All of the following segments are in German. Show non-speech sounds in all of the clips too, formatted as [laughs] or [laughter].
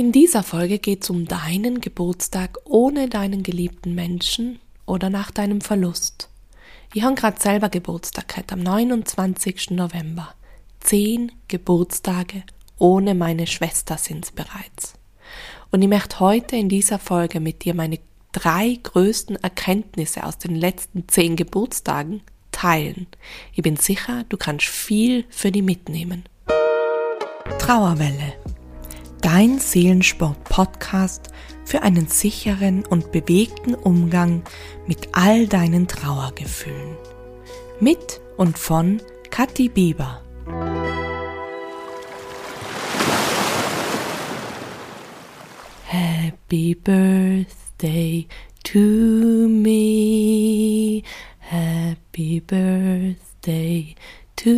In dieser Folge geht es um deinen Geburtstag ohne deinen geliebten Menschen oder nach deinem Verlust. Ich habe gerade selber Geburtstag gehabt, am 29. November. Zehn Geburtstage ohne meine Schwester sind's bereits. Und ich möchte heute in dieser Folge mit dir meine drei größten Erkenntnisse aus den letzten zehn Geburtstagen teilen. Ich bin sicher, du kannst viel für die mitnehmen. Trauerwelle dein Seelensport-Podcast für einen sicheren und bewegten Umgang mit all deinen Trauergefühlen. Mit und von Kathi Bieber. Happy Birthday to me. Happy Birthday to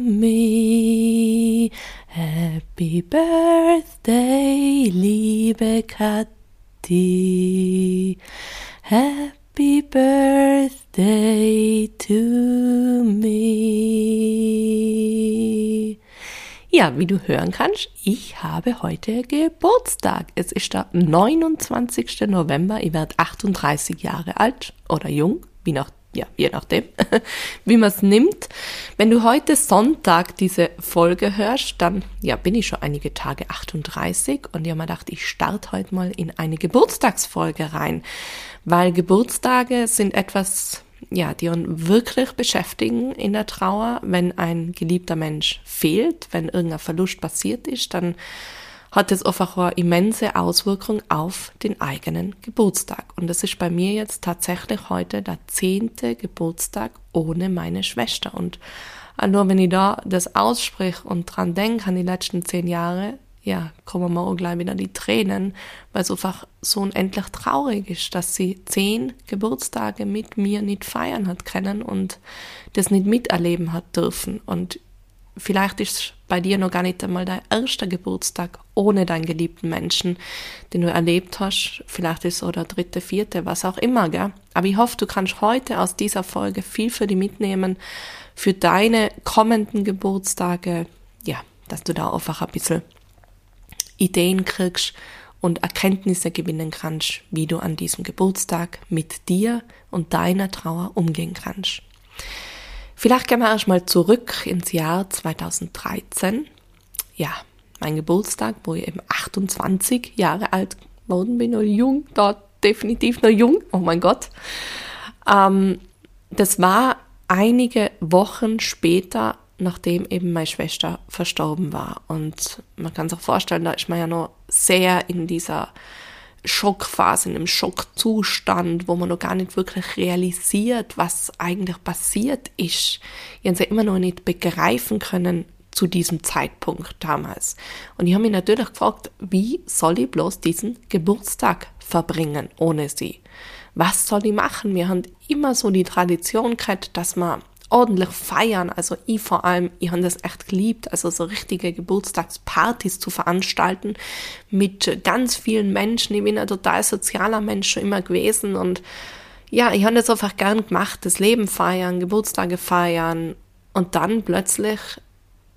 me. Happy Birthday, liebe Kathi. Happy Birthday to me. Ja, wie du hören kannst, ich habe heute Geburtstag. Es ist der 29. November. Ich werde 38 Jahre alt oder jung, wie nach ja, je nachdem, [laughs] wie man es nimmt. Wenn du heute Sonntag diese Folge hörst, dann ja, bin ich schon einige Tage 38 und ich habe mir gedacht, ich starte heute mal in eine Geburtstagsfolge rein, weil Geburtstage sind etwas, ja, die uns wirklich beschäftigen in der Trauer. Wenn ein geliebter Mensch fehlt, wenn irgendein Verlust passiert ist, dann hat es einfach eine immense Auswirkung auf den eigenen Geburtstag. Und das ist bei mir jetzt tatsächlich heute der zehnte Geburtstag ohne meine Schwester. Und nur wenn ich da das aussprich und dran denke an die letzten zehn Jahre, ja, kommen mir auch gleich wieder die Tränen, weil es einfach so unendlich traurig ist, dass sie zehn Geburtstage mit mir nicht feiern hat können und das nicht miterleben hat dürfen. Und Vielleicht ist bei dir noch gar nicht einmal dein erster Geburtstag ohne deinen geliebten Menschen, den du erlebt hast. Vielleicht ist es oder dritte, vierte, was auch immer, gell? Aber ich hoffe, du kannst heute aus dieser Folge viel für dich mitnehmen, für deine kommenden Geburtstage, ja, dass du da einfach ein bisschen Ideen kriegst und Erkenntnisse gewinnen kannst, wie du an diesem Geburtstag mit dir und deiner Trauer umgehen kannst. Vielleicht gehen wir erstmal zurück ins Jahr 2013. Ja, mein Geburtstag, wo ich eben 28 Jahre alt geworden bin, noch jung, da definitiv noch jung, oh mein Gott. Ähm, das war einige Wochen später, nachdem eben meine Schwester verstorben war. Und man kann sich auch vorstellen, da ist man ja noch sehr in dieser Schockphase, in einem Schockzustand, wo man noch gar nicht wirklich realisiert, was eigentlich passiert ist. Ich habe sie immer noch nicht begreifen können zu diesem Zeitpunkt damals. Und ich habe mich natürlich gefragt, wie soll ich bloß diesen Geburtstag verbringen ohne sie? Was soll ich machen? Wir haben immer so die Tradition gehabt, dass man ordentlich feiern. Also ich vor allem, ich habe das echt geliebt, also so richtige Geburtstagspartys zu veranstalten mit ganz vielen Menschen. Ich bin ein total sozialer Mensch schon immer gewesen und ja, ich habe das einfach gern gemacht, das Leben feiern, Geburtstage feiern und dann plötzlich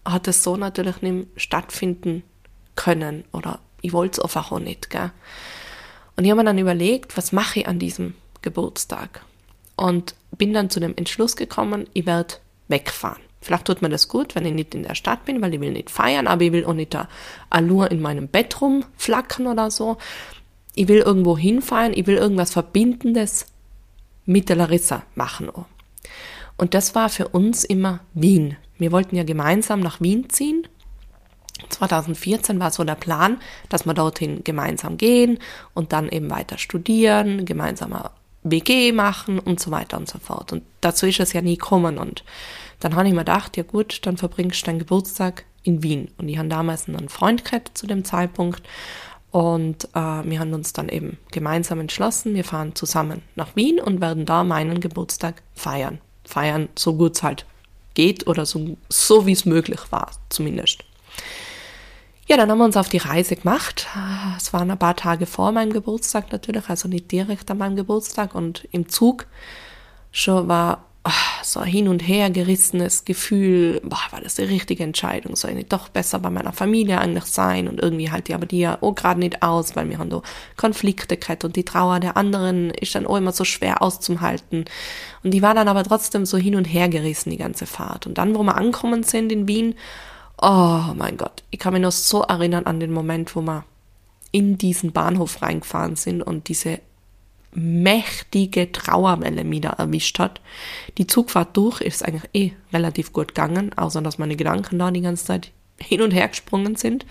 hat es so natürlich nicht stattfinden können oder ich wollte es einfach auch nicht. Gell? Und ich habe mir dann überlegt, was mache ich an diesem Geburtstag? und bin dann zu dem Entschluss gekommen, ich werde wegfahren. Vielleicht tut mir das gut, wenn ich nicht in der Stadt bin, weil ich will nicht feiern, aber ich will auch nicht da Allure in meinem Bett rumflackern oder so. Ich will irgendwo hinfahren, ich will irgendwas Verbindendes mit der Larissa machen. Und das war für uns immer Wien. Wir wollten ja gemeinsam nach Wien ziehen. 2014 war so der Plan, dass wir dorthin gemeinsam gehen und dann eben weiter studieren, gemeinsamer WG machen und so weiter und so fort. Und dazu ist es ja nie gekommen. Und dann habe ich mir gedacht, ja gut, dann verbringst du deinen Geburtstag in Wien. Und ich habe damals einen Freund gehabt zu dem Zeitpunkt. Und äh, wir haben uns dann eben gemeinsam entschlossen, wir fahren zusammen nach Wien und werden da meinen Geburtstag feiern. Feiern, so gut es halt geht oder so, so wie es möglich war, zumindest. Ja, dann haben wir uns auf die Reise gemacht. Es waren ein paar Tage vor meinem Geburtstag natürlich, also nicht direkt an meinem Geburtstag. Und im Zug schon war oh, so ein hin und her gerissenes Gefühl, boah, war das die richtige Entscheidung? Soll ich nicht doch besser bei meiner Familie eigentlich sein? Und irgendwie halt die aber die ja auch gerade nicht aus, weil wir haben da Konflikte gehabt und die Trauer der anderen ist dann auch immer so schwer auszuhalten. Und die war dann aber trotzdem so hin und her gerissen, die ganze Fahrt. Und dann, wo wir angekommen sind in Wien, oh mein Gott, ich kann mich noch so erinnern an den Moment, wo wir in diesen Bahnhof reingefahren sind und diese mächtige Trauerwelle wieder erwischt hat. Die Zugfahrt durch ist eigentlich eh relativ gut gegangen, außer dass meine Gedanken da die ganze Zeit hin und her gesprungen sind.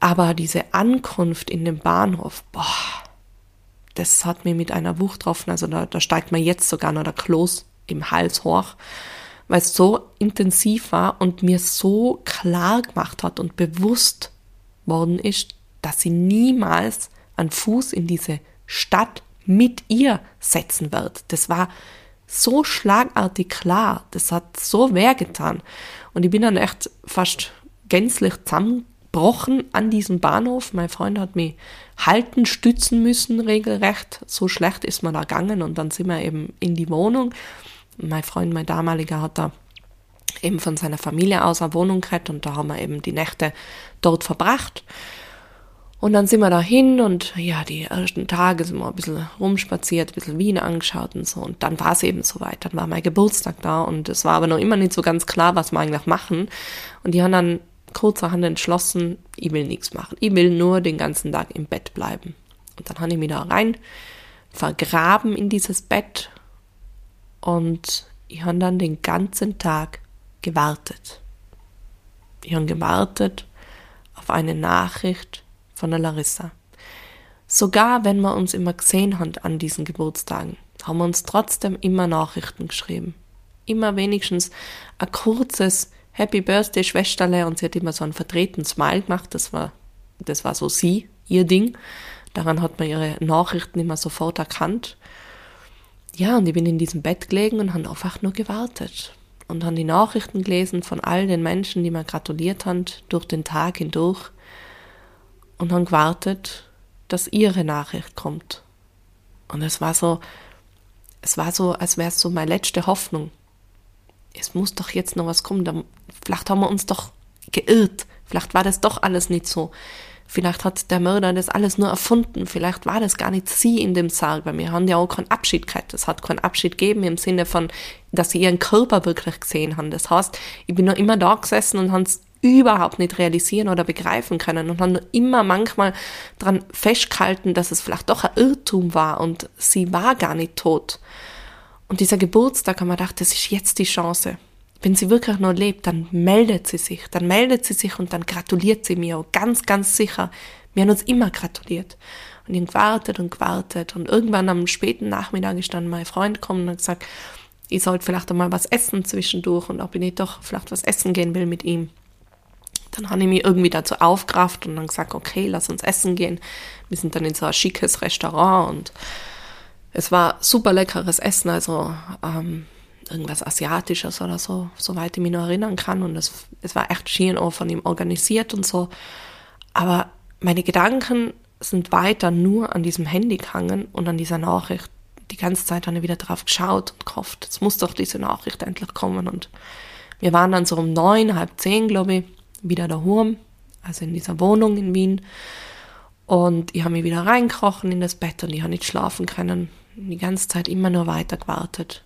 Aber diese Ankunft in den Bahnhof, boah, das hat mir mit einer Wucht getroffen. Also da, da steigt mir jetzt sogar noch der Kloß im Hals hoch, weil es so intensiv war und mir so klar gemacht hat und bewusst worden ist, dass sie niemals einen Fuß in diese Stadt mit ihr setzen wird. Das war so schlagartig klar, das hat so weh getan. Und ich bin dann echt fast gänzlich zusammengebrochen an diesem Bahnhof. Mein Freund hat mich halten, stützen müssen, regelrecht. So schlecht ist man da gegangen und dann sind wir eben in die Wohnung. Mein Freund, mein damaliger, hat da eben von seiner Familie aus eine Wohnung gehabt und da haben wir eben die Nächte dort verbracht. Und dann sind wir dahin und ja, die ersten Tage sind wir ein bisschen rumspaziert, ein bisschen Wien angeschaut und so. Und dann war es eben soweit. Dann war mein Geburtstag da und es war aber noch immer nicht so ganz klar, was wir eigentlich machen. Und die haben dann kurzerhand entschlossen, ich will nichts machen. Ich will nur den ganzen Tag im Bett bleiben. Und dann habe ich mich da rein vergraben in dieses Bett und ich habe dann den ganzen Tag gewartet. Ich habe gewartet auf eine Nachricht von der Larissa. Sogar wenn wir uns immer gesehen haben an diesen Geburtstagen, haben wir uns trotzdem immer Nachrichten geschrieben. Immer wenigstens ein kurzes Happy Birthday Schwesterle und sie hat immer so einen verdrehten Smile gemacht. Das war, das war so sie, ihr Ding. Daran hat man ihre Nachrichten immer sofort erkannt. Ja, und ich bin in diesem Bett gelegen und habe einfach nur gewartet. Und habe die Nachrichten gelesen von all den Menschen, die mir gratuliert haben, durch den Tag hindurch und haben gewartet, dass ihre Nachricht kommt. Und es war so, es war so, als wäre es so meine letzte Hoffnung. Es muss doch jetzt noch was kommen. Vielleicht haben wir uns doch geirrt. Vielleicht war das doch alles nicht so. Vielleicht hat der Mörder das alles nur erfunden. Vielleicht war das gar nicht sie in dem Sarg, weil wir haben ja auch keinen Abschied gehabt. Es hat keinen Abschied gegeben im Sinne von, dass sie ihren Körper wirklich gesehen haben. Das heißt, ich bin noch immer da gesessen und habe überhaupt nicht realisieren oder begreifen können und haben immer manchmal dran festgehalten, dass es vielleicht doch ein Irrtum war und sie war gar nicht tot. Und dieser Geburtstag haben wir gedacht, das ist jetzt die Chance. Wenn sie wirklich noch lebt, dann meldet sie sich, dann meldet sie sich und dann gratuliert sie mir ganz, ganz sicher. Wir haben uns immer gratuliert. Und habe gewartet und gewartet und irgendwann am späten Nachmittag ist dann mein Freund gekommen und hat gesagt, ich sollte vielleicht einmal was essen zwischendurch und ob ich nicht doch vielleicht was essen gehen will mit ihm. Dann habe ich mich irgendwie dazu aufgerafft und dann gesagt, okay, lass uns essen gehen. Wir sind dann in so ein schickes Restaurant und es war super leckeres Essen, also ähm, irgendwas Asiatisches oder so, soweit ich mich noch erinnern kann. Und es, es war echt schön auch von ihm organisiert und so. Aber meine Gedanken sind weiter nur an diesem Handy gehangen und an dieser Nachricht. Die ganze Zeit habe ich wieder drauf geschaut und gehofft, es muss doch diese Nachricht endlich kommen. Und wir waren dann so um neun, halb zehn, glaube ich, wieder daheim, also in dieser Wohnung in Wien. Und ich habe mich wieder reinkrochen in das Bett und ich habe nicht schlafen können. Die ganze Zeit immer nur weiter gewartet.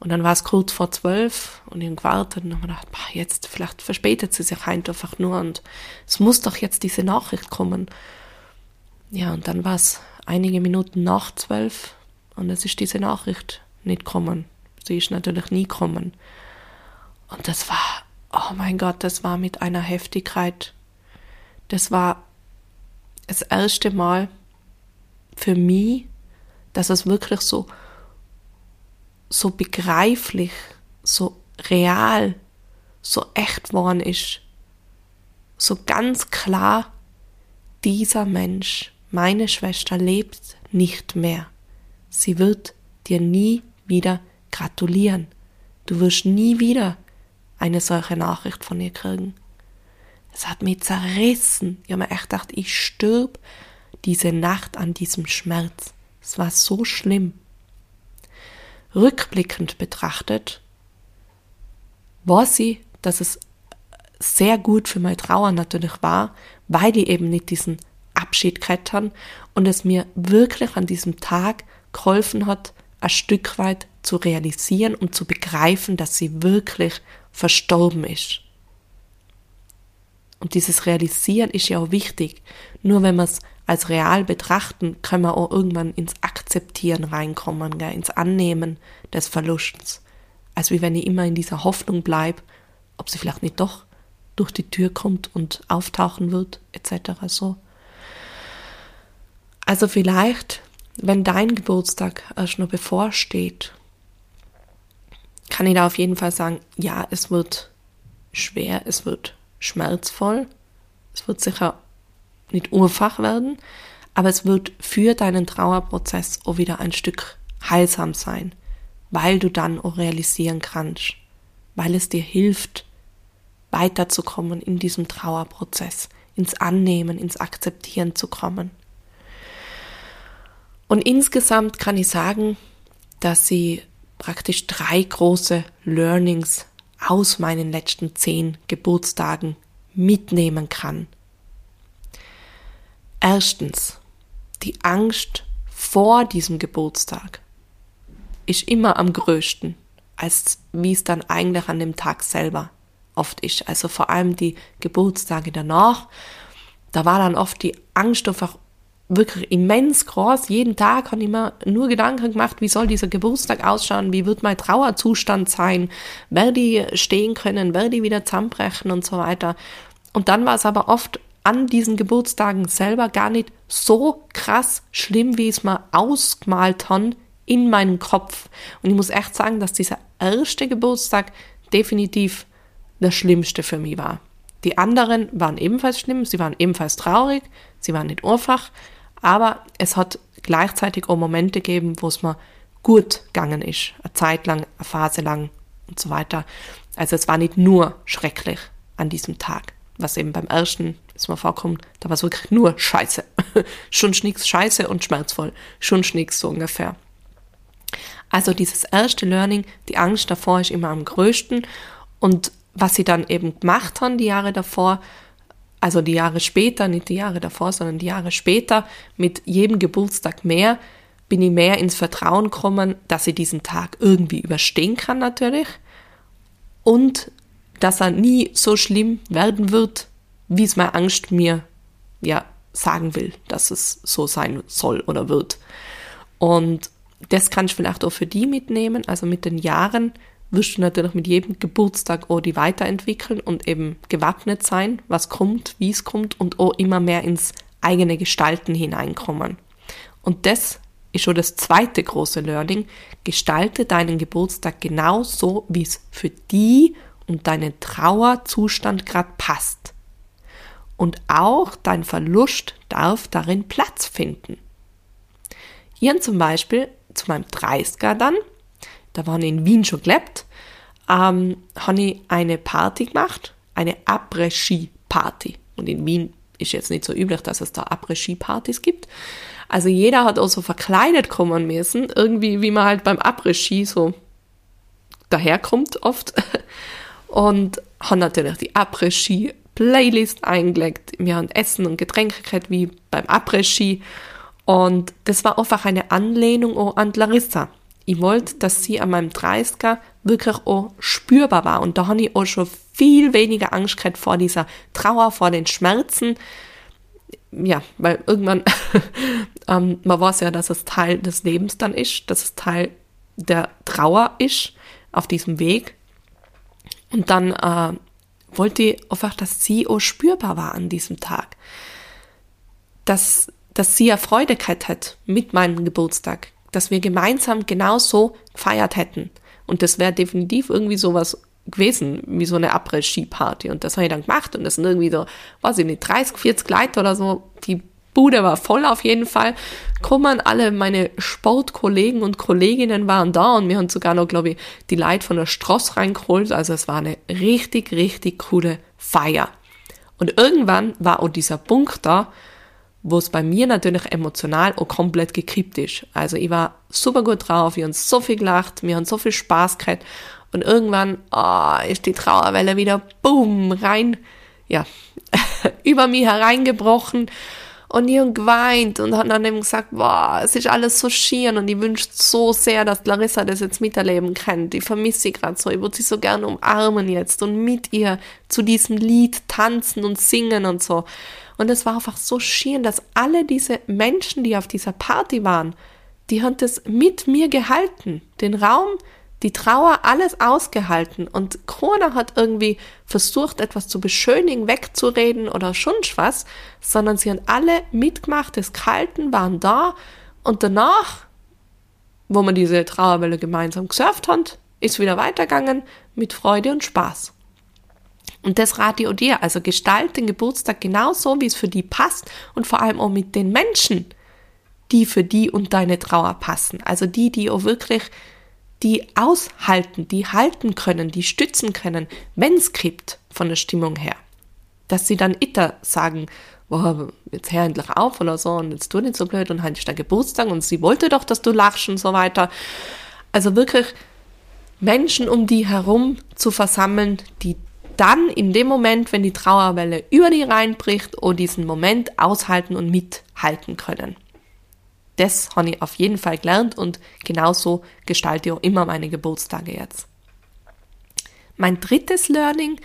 Und dann war es kurz vor zwölf und ich habe gewartet und habe gedacht, boah, jetzt, vielleicht verspätet sie sich einfach nur und es muss doch jetzt diese Nachricht kommen. Ja, und dann war es einige Minuten nach zwölf und es ist diese Nachricht nicht kommen. Sie ist natürlich nie kommen. Und das war oh mein Gott, das war mit einer Heftigkeit. Das war das erste Mal für mich, dass es wirklich so, so begreiflich, so real, so echt worden ist. So ganz klar, dieser Mensch, meine Schwester, lebt nicht mehr. Sie wird dir nie wieder gratulieren. Du wirst nie wieder eine solche Nachricht von ihr kriegen. Es hat mich zerrissen. Ich habe mir echt gedacht, ich stirb diese Nacht an diesem Schmerz. Es war so schlimm. Rückblickend betrachtet, weiß ich, dass es sehr gut für meine Trauer natürlich war, weil ich eben nicht diesen Abschied krettern und es mir wirklich an diesem Tag geholfen hat, ein Stück weit zu realisieren und zu begreifen, dass sie wirklich verstorben ist. Und dieses Realisieren ist ja auch wichtig. Nur wenn wir es als real betrachten, können wir auch irgendwann ins Akzeptieren reinkommen, gell? ins Annehmen des Verlusts. Als wie wenn ich immer in dieser Hoffnung bleibe, ob sie vielleicht nicht doch durch die Tür kommt und auftauchen wird, etc. so. Also vielleicht, wenn dein Geburtstag erst noch bevorsteht, kann ich da auf jeden Fall sagen, ja, es wird schwer, es wird schmerzvoll, es wird sicher nicht einfach werden, aber es wird für deinen Trauerprozess auch wieder ein Stück heilsam sein, weil du dann auch realisieren kannst, weil es dir hilft, weiterzukommen in diesem Trauerprozess, ins Annehmen, ins Akzeptieren zu kommen. Und insgesamt kann ich sagen, dass sie praktisch drei große Learnings aus meinen letzten zehn Geburtstagen mitnehmen kann. Erstens, die Angst vor diesem Geburtstag ist immer am größten, als wie es dann eigentlich an dem Tag selber oft ist. Also vor allem die Geburtstage danach, da war dann oft die Angst einfach wirklich immens groß. Jeden Tag habe ich mir nur Gedanken gemacht, wie soll dieser Geburtstag ausschauen, wie wird mein Trauerzustand sein, werde ich stehen können, werde ich wieder zusammenbrechen und so weiter. Und dann war es aber oft an diesen Geburtstagen selber gar nicht so krass schlimm, wie es mal ausgemalt haben in meinem Kopf. Und ich muss echt sagen, dass dieser erste Geburtstag definitiv das Schlimmste für mich war. Die anderen waren ebenfalls schlimm, sie waren ebenfalls traurig, sie waren nicht einfach, aber es hat gleichzeitig auch Momente gegeben, wo es mir gut gegangen ist. Eine Zeit lang, eine Phase lang und so weiter. Also es war nicht nur schrecklich an diesem Tag. Was eben beim ersten, ist mir vorkommt, da war es wirklich nur Scheiße. [laughs] Schon nichts Scheiße und schmerzvoll. Schon nichts so ungefähr. Also dieses erste Learning, die Angst davor ist immer am größten. Und was sie dann eben gemacht haben, die Jahre davor, also die Jahre später, nicht die Jahre davor, sondern die Jahre später, mit jedem Geburtstag mehr, bin ich mehr ins Vertrauen gekommen, dass ich diesen Tag irgendwie überstehen kann natürlich und dass er nie so schlimm werden wird, wie es meine Angst mir ja sagen will, dass es so sein soll oder wird. Und das kann ich vielleicht auch für die mitnehmen, also mit den Jahren wirst du natürlich mit jedem Geburtstag auch die weiterentwickeln und eben gewappnet sein, was kommt, wie es kommt und auch immer mehr ins eigene Gestalten hineinkommen. Und das ist schon das zweite große Learning. Gestalte deinen Geburtstag genau so, wie es für die und deinen Trauerzustand gerade passt. Und auch dein Verlust darf darin Platz finden. Hier zum Beispiel zu meinem 30er dann da waren in Wien schon gelebt, ähm, habe ich eine Party gemacht, eine Après-Ski-Party. Und in Wien ist jetzt nicht so üblich, dass es da Après-Ski-Partys gibt. Also jeder hat auch so verkleidet kommen müssen, irgendwie wie man halt beim Après-Ski so daherkommt oft. [laughs] Und haben natürlich die Après-Ski Playlist eingelegt. Wir haben Essen und Getränke gehabt, wie beim Après-Ski. Und das war einfach eine Anlehnung an Larissa ich wollte, dass sie an meinem 30er wirklich auch spürbar war. Und da habe ich auch schon viel weniger Angst gehabt vor dieser Trauer, vor den Schmerzen. Ja, weil irgendwann, [laughs] ähm, man weiß ja, dass es Teil des Lebens dann ist, dass es Teil der Trauer ist auf diesem Weg. Und dann äh, wollte ich einfach, dass sie auch spürbar war an diesem Tag. Dass, dass sie ja Freude gehabt hat mit meinem Geburtstag dass wir gemeinsam genauso gefeiert hätten. Und das wäre definitiv irgendwie sowas gewesen, wie so eine Après-Ski-Party. Und das habe ich dann gemacht und das sind irgendwie so, weiß ich nicht, 30, 40 Leute oder so. Die Bude war voll auf jeden Fall. Kommen alle meine Sportkollegen und Kolleginnen waren da und wir haben sogar noch, glaube ich, die Leute von der Stross reingeholt. Also es war eine richtig, richtig coole Feier. Und irgendwann war auch dieser Punkt da, wo es bei mir natürlich emotional auch komplett gekippt ist. Also ich war super gut drauf, wir haben so viel gelacht, wir haben so viel Spaß gehabt und irgendwann oh, ist die Trauerwelle wieder boom rein, ja, [laughs] über mich hereingebrochen und die haben geweint und haben dann eben gesagt, boah, es ist alles so schier und ich wünsche so sehr, dass Larissa das jetzt miterleben kann. Ich vermisse sie gerade so. Ich würde sie so gerne umarmen jetzt und mit ihr zu diesem Lied tanzen und singen und so. Und es war einfach so schier, dass alle diese Menschen, die auf dieser Party waren, die haben das mit mir gehalten. Den Raum, die Trauer, alles ausgehalten. Und Corona hat irgendwie versucht, etwas zu beschönigen, wegzureden oder schon was, sondern sie haben alle mitgemacht, das Kalten waren da. Und danach, wo man diese Trauerwelle gemeinsam gesurft hat, ist wieder weitergegangen mit Freude und Spaß. Und das rate ich dir. Also gestalt den Geburtstag genauso, wie es für die passt und vor allem auch mit den Menschen, die für die und deine Trauer passen. Also die, die auch wirklich die aushalten, die halten können, die stützen können, wenn es kippt von der Stimmung her. Dass sie dann itter sagen, boah, jetzt hör endlich auf oder so und jetzt tu nicht so blöd und heute ist der Geburtstag und sie wollte doch, dass du lachst und so weiter. Also wirklich Menschen um die herum zu versammeln, die dann in dem Moment, wenn die Trauerwelle über die reinbricht, oder diesen Moment aushalten und mithalten können das habe ich auf jeden Fall gelernt und genauso gestalte ich auch immer meine Geburtstage jetzt. Mein drittes Learning,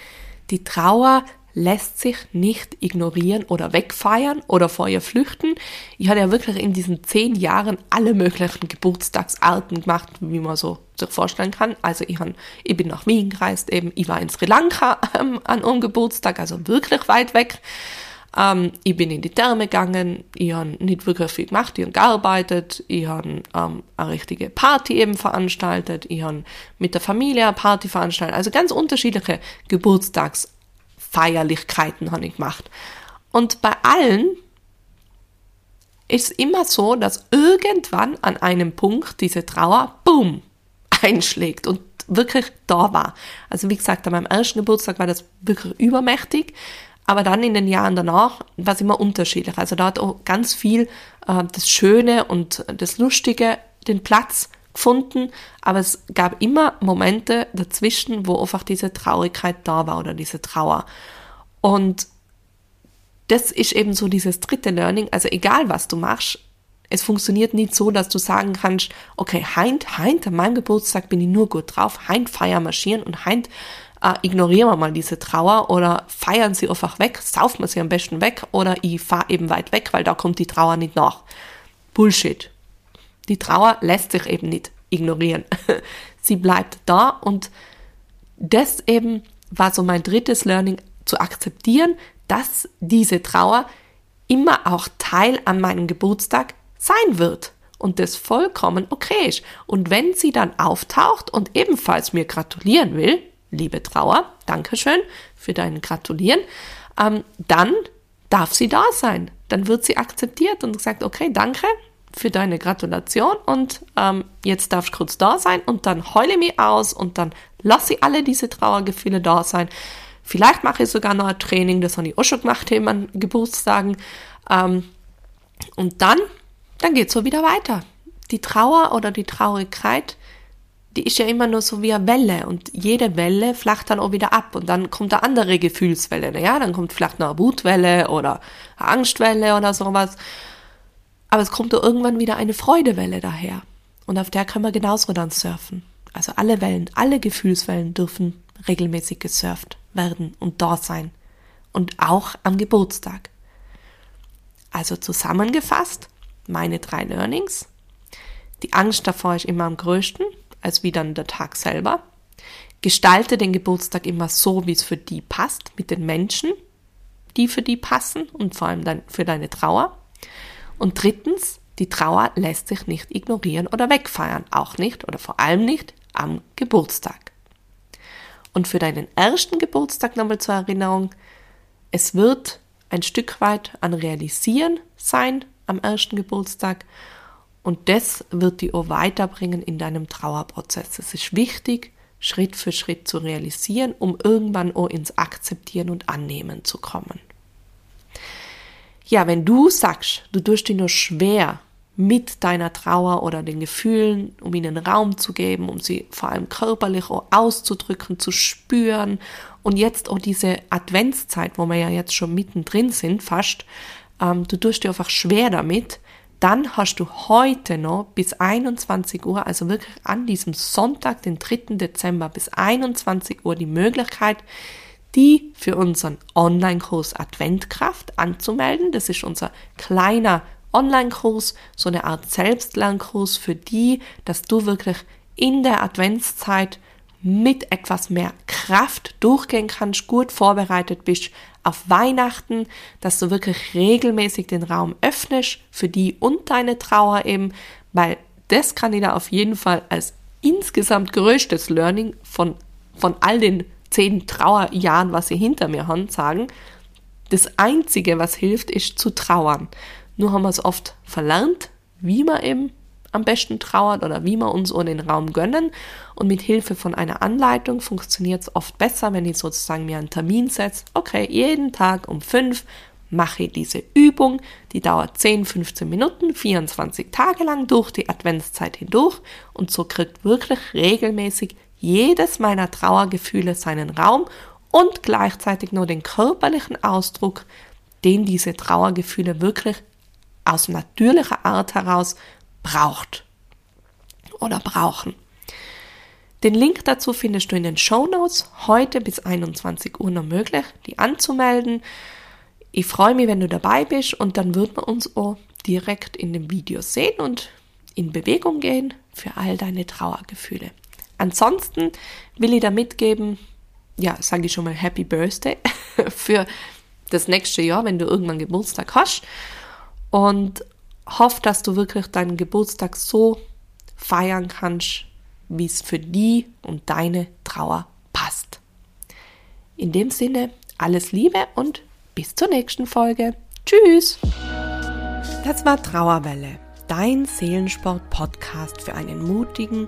die Trauer lässt sich nicht ignorieren oder wegfeiern oder vor ihr flüchten. Ich hatte ja wirklich in diesen zehn Jahren alle möglichen Geburtstagsarten gemacht, wie man so sich vorstellen kann. Also ich, han, ich bin nach Wien gereist, eben ich war in Sri Lanka [laughs] ähm, an einem Geburtstag, also wirklich weit weg. Ähm, ich bin in die Therme gegangen, ich habe nicht wirklich viel gemacht, ich habe gearbeitet, ich habe ähm, eine richtige Party eben veranstaltet, ich habe mit der Familie eine Party veranstaltet, also ganz unterschiedliche Geburtstagsfeierlichkeiten habe ich gemacht. Und bei allen ist immer so, dass irgendwann an einem Punkt diese Trauer, boom, einschlägt und wirklich da war. Also wie gesagt, an meinem ersten Geburtstag war das wirklich übermächtig. Aber dann in den Jahren danach war es immer unterschiedlich. Also da hat auch ganz viel äh, das Schöne und das Lustige den Platz gefunden, aber es gab immer Momente dazwischen, wo einfach diese Traurigkeit da war oder diese Trauer. Und das ist eben so dieses dritte Learning. Also egal was du machst, es funktioniert nicht so, dass du sagen kannst, okay, heint, heint, an meinem Geburtstag bin ich nur gut drauf, heint feier marschieren und heint äh, ignorieren wir mal diese Trauer oder feiern sie einfach weg, saufen wir sie am besten weg oder ich fahre eben weit weg, weil da kommt die Trauer nicht nach. Bullshit. Die Trauer lässt sich eben nicht ignorieren. [laughs] sie bleibt da und das eben war so mein drittes Learning, zu akzeptieren, dass diese Trauer immer auch Teil an meinem Geburtstag sein wird und das vollkommen okay ist. Und wenn sie dann auftaucht und ebenfalls mir gratulieren will, liebe Trauer, Dankeschön für dein Gratulieren, ähm, dann darf sie da sein. Dann wird sie akzeptiert und sagt, okay, danke für deine Gratulation und ähm, jetzt darfst du kurz da sein und dann heule mich aus und dann lass sie alle diese Trauergefühle da sein. Vielleicht mache ich sogar noch ein Training, das habe ich auch schon gemacht eben an Geburtstagen. Ähm, und dann, dann es so wieder weiter. Die Trauer oder die Traurigkeit die ist ja immer nur so wie eine Welle und jede Welle flacht dann auch wieder ab und dann kommt eine andere Gefühlswelle. Naja, dann kommt vielleicht noch eine Wutwelle oder eine Angstwelle oder sowas. Aber es kommt auch irgendwann wieder eine Freudewelle daher. Und auf der können wir genauso dann surfen. Also alle Wellen, alle Gefühlswellen dürfen regelmäßig gesurft werden und da sein. Und auch am Geburtstag. Also zusammengefasst, meine drei Learnings. Die Angst davor ist immer am größten, als wie dann der Tag selber. Gestalte den Geburtstag immer so, wie es für die passt, mit den Menschen, die für die passen und vor allem dann für deine Trauer. Und drittens, die Trauer lässt sich nicht ignorieren oder wegfeiern, auch nicht oder vor allem nicht am Geburtstag. Und für deinen ersten Geburtstag nochmal zur Erinnerung, es wird ein Stück weit an Realisieren sein am ersten Geburtstag und das wird dich auch weiterbringen in deinem Trauerprozess. Es ist wichtig, Schritt für Schritt zu realisieren, um irgendwann auch ins Akzeptieren und Annehmen zu kommen. Ja, wenn du sagst, du tust dir nur schwer mit deiner Trauer oder den Gefühlen, um ihnen Raum zu geben, um sie vor allem körperlich auch auszudrücken, zu spüren und jetzt auch diese Adventszeit, wo wir ja jetzt schon mittendrin sind, fast, ähm, du tust dir einfach schwer damit, dann hast du heute noch bis 21 Uhr, also wirklich an diesem Sonntag, den 3. Dezember bis 21 Uhr die Möglichkeit, die für unseren Online-Kurs Adventkraft anzumelden. Das ist unser kleiner Online-Kurs, so eine Art Selbstlernkurs für die, dass du wirklich in der Adventszeit mit etwas mehr Kraft durchgehen kannst, gut vorbereitet bist auf Weihnachten, dass du wirklich regelmäßig den Raum öffnest für die und deine Trauer eben, weil das kann ich da auf jeden Fall als insgesamt größtes Learning von, von all den zehn Trauerjahren, was sie hinter mir haben, sagen. Das Einzige, was hilft, ist zu trauern. Nur haben wir es oft verlernt, wie man eben am besten trauert oder wie wir uns so den Raum gönnen. Und mit Hilfe von einer Anleitung funktioniert es oft besser, wenn ich sozusagen mir einen Termin setze. Okay, jeden Tag um fünf mache ich diese Übung. Die dauert 10, 15 Minuten, 24 Tage lang durch die Adventszeit hindurch. Und so kriegt wirklich regelmäßig jedes meiner Trauergefühle seinen Raum und gleichzeitig nur den körperlichen Ausdruck, den diese Trauergefühle wirklich aus natürlicher Art heraus braucht oder brauchen. Den Link dazu findest du in den Show Notes. Heute bis 21 Uhr noch möglich, die anzumelden. Ich freue mich, wenn du dabei bist und dann wird man uns auch direkt in dem Video sehen und in Bewegung gehen für all deine Trauergefühle. Ansonsten will ich da mitgeben, ja, sage ich schon mal Happy Birthday [laughs] für das nächste Jahr, wenn du irgendwann Geburtstag hast und hoffe, dass du wirklich deinen Geburtstag so feiern kannst, wie es für die und deine Trauer passt. In dem Sinne, alles Liebe und bis zur nächsten Folge. Tschüss! Das war Trauerwelle, dein Seelensport-Podcast für einen mutigen